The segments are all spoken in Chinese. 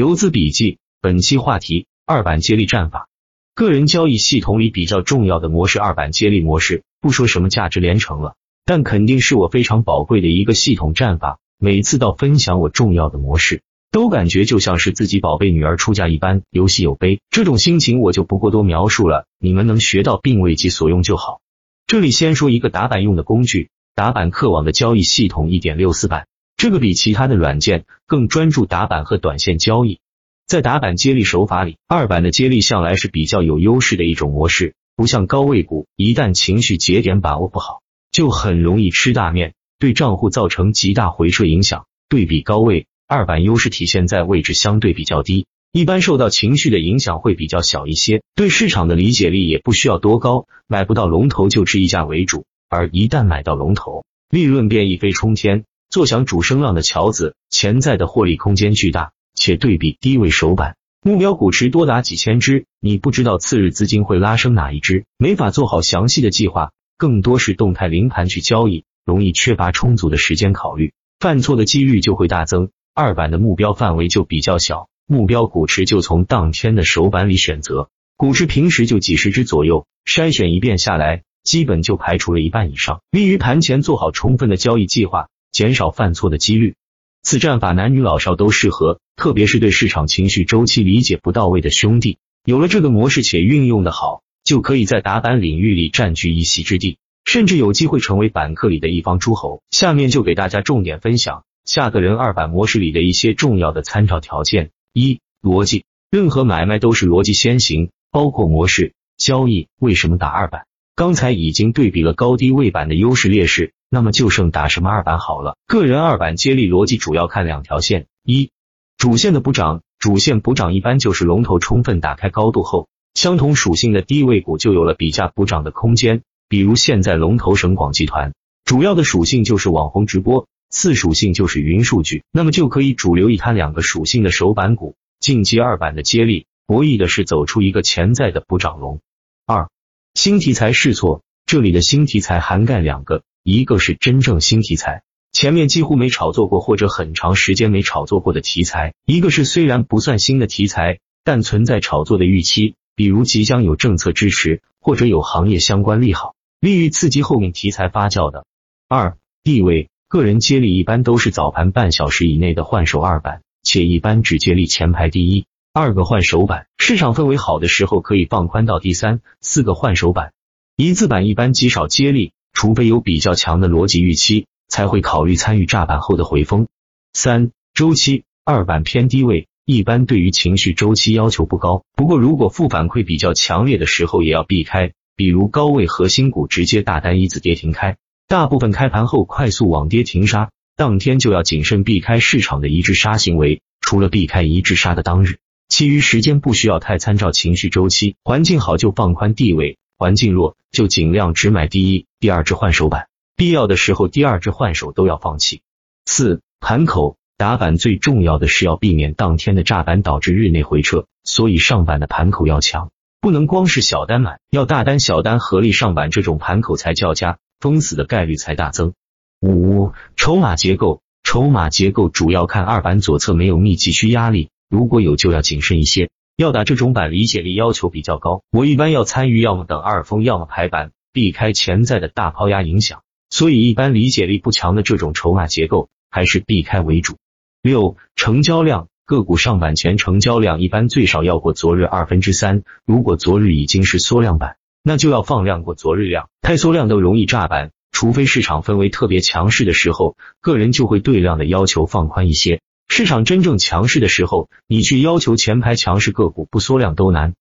游资笔记，本期话题：二板接力战法。个人交易系统里比较重要的模式，二板接力模式。不说什么价值连城了，但肯定是我非常宝贵的一个系统战法。每次到分享我重要的模式，都感觉就像是自己宝贝女儿出嫁一般，有喜有悲。这种心情我就不过多描述了，你们能学到并为其所用就好。这里先说一个打板用的工具，打板客网的交易系统一点六四版。这个比其他的软件更专注打板和短线交易，在打板接力手法里，二板的接力向来是比较有优势的一种模式，不像高位股，一旦情绪节点把握不好，就很容易吃大面，对账户造成极大回撤影响。对比高位，二板优势体现在位置相对比较低，一般受到情绪的影响会比较小一些，对市场的理解力也不需要多高，买不到龙头就吃溢价为主，而一旦买到龙头，利润便一飞冲天。坐享主升浪的桥子，潜在的获利空间巨大，且对比低位首板，目标股池多达几千只，你不知道次日资金会拉升哪一只，没法做好详细的计划，更多是动态临盘去交易，容易缺乏充足的时间考虑，犯错的几率就会大增。二板的目标范围就比较小，目标股池就从当天的首板里选择，股池平时就几十只左右，筛选一遍下来，基本就排除了一半以上，利于盘前做好充分的交易计划。减少犯错的几率，此战法男女老少都适合，特别是对市场情绪周期理解不到位的兄弟，有了这个模式且运用的好，就可以在打板领域里占据一席之地，甚至有机会成为板客里的一方诸侯。下面就给大家重点分享下个人二板模式里的一些重要的参照条件：一、逻辑，任何买卖都是逻辑先行，包括模式交易。为什么打二板？刚才已经对比了高低位板的优势劣势。那么就剩打什么二板好了。个人二板接力逻辑主要看两条线：一、主线的补涨，主线补涨一般就是龙头充分打开高度后，相同属性的低位股就有了比价补涨的空间。比如现在龙头省广集团，主要的属性就是网红直播，次属性就是云数据，那么就可以主流一摊两个属性的首板股，晋级二板的接力，博弈的是走出一个潜在的补涨龙。二、新题材试错，这里的新题材涵盖两个。一个是真正新题材，前面几乎没炒作过或者很长时间没炒作过的题材；一个是虽然不算新的题材，但存在炒作的预期，比如即将有政策支持或者有行业相关利好，利于刺激后面题材发酵的。二地位，个人接力一般都是早盘半小时以内的换手二板，且一般只接力前排第一、二个换手板，市场氛围好的时候可以放宽到第三、四个换手板，一字板一般极少接力。除非有比较强的逻辑预期，才会考虑参与炸板后的回风。三周期二板偏低位，一般对于情绪周期要求不高，不过如果负反馈比较强烈的时候也要避开，比如高位核心股直接大单一字跌停开，大部分开盘后快速网跌停杀，当天就要谨慎避开市场的一致杀行为。除了避开一致杀的当日，其余时间不需要太参照情绪周期，环境好就放宽地位。环境弱就尽量只买第一、第二只换手板，必要的时候第二只换手都要放弃。四盘口打板最重要的是要避免当天的炸板导致日内回撤，所以上板的盘口要强，不能光是小单买，要大单小单合力上板，这种盘口才较佳，封死的概率才大增。五筹码结构，筹码结构主要看二板左侧没有密集区压力，如果有就要谨慎一些。要打这种板，理解力要求比较高。我一般要参与，要么等二封，要么排板，避开潜在的大抛压影响。所以一般理解力不强的这种筹码结构，还是避开为主。六成交量，个股上板前成交量一般最少要过昨日二分之三。如果昨日已经是缩量板，那就要放量过昨日量。太缩量都容易炸板，除非市场氛围特别强势的时候，个人就会对量的要求放宽一些。市场真正强势的时候，你去要求前排强势个股不缩量都难。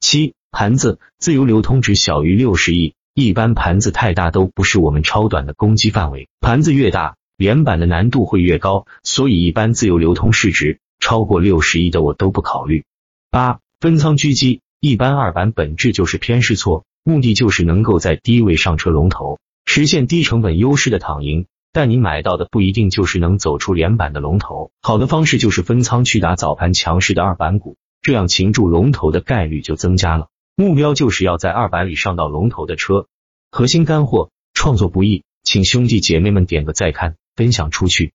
七盘子自由流通值小于六十亿，一般盘子太大都不是我们超短的攻击范围。盘子越大，连板的难度会越高，所以一般自由流通市值超过六十亿的我都不考虑。八分仓狙击，一般二板本质就是偏试错，目的就是能够在低位上车龙头，实现低成本优势的躺赢。但你买到的不一定就是能走出连板的龙头，好的方式就是分仓去打早盘强势的二板股，这样擒住龙头的概率就增加了。目标就是要在二百里上到龙头的车。核心干货，创作不易，请兄弟姐妹们点个再看，分享出去。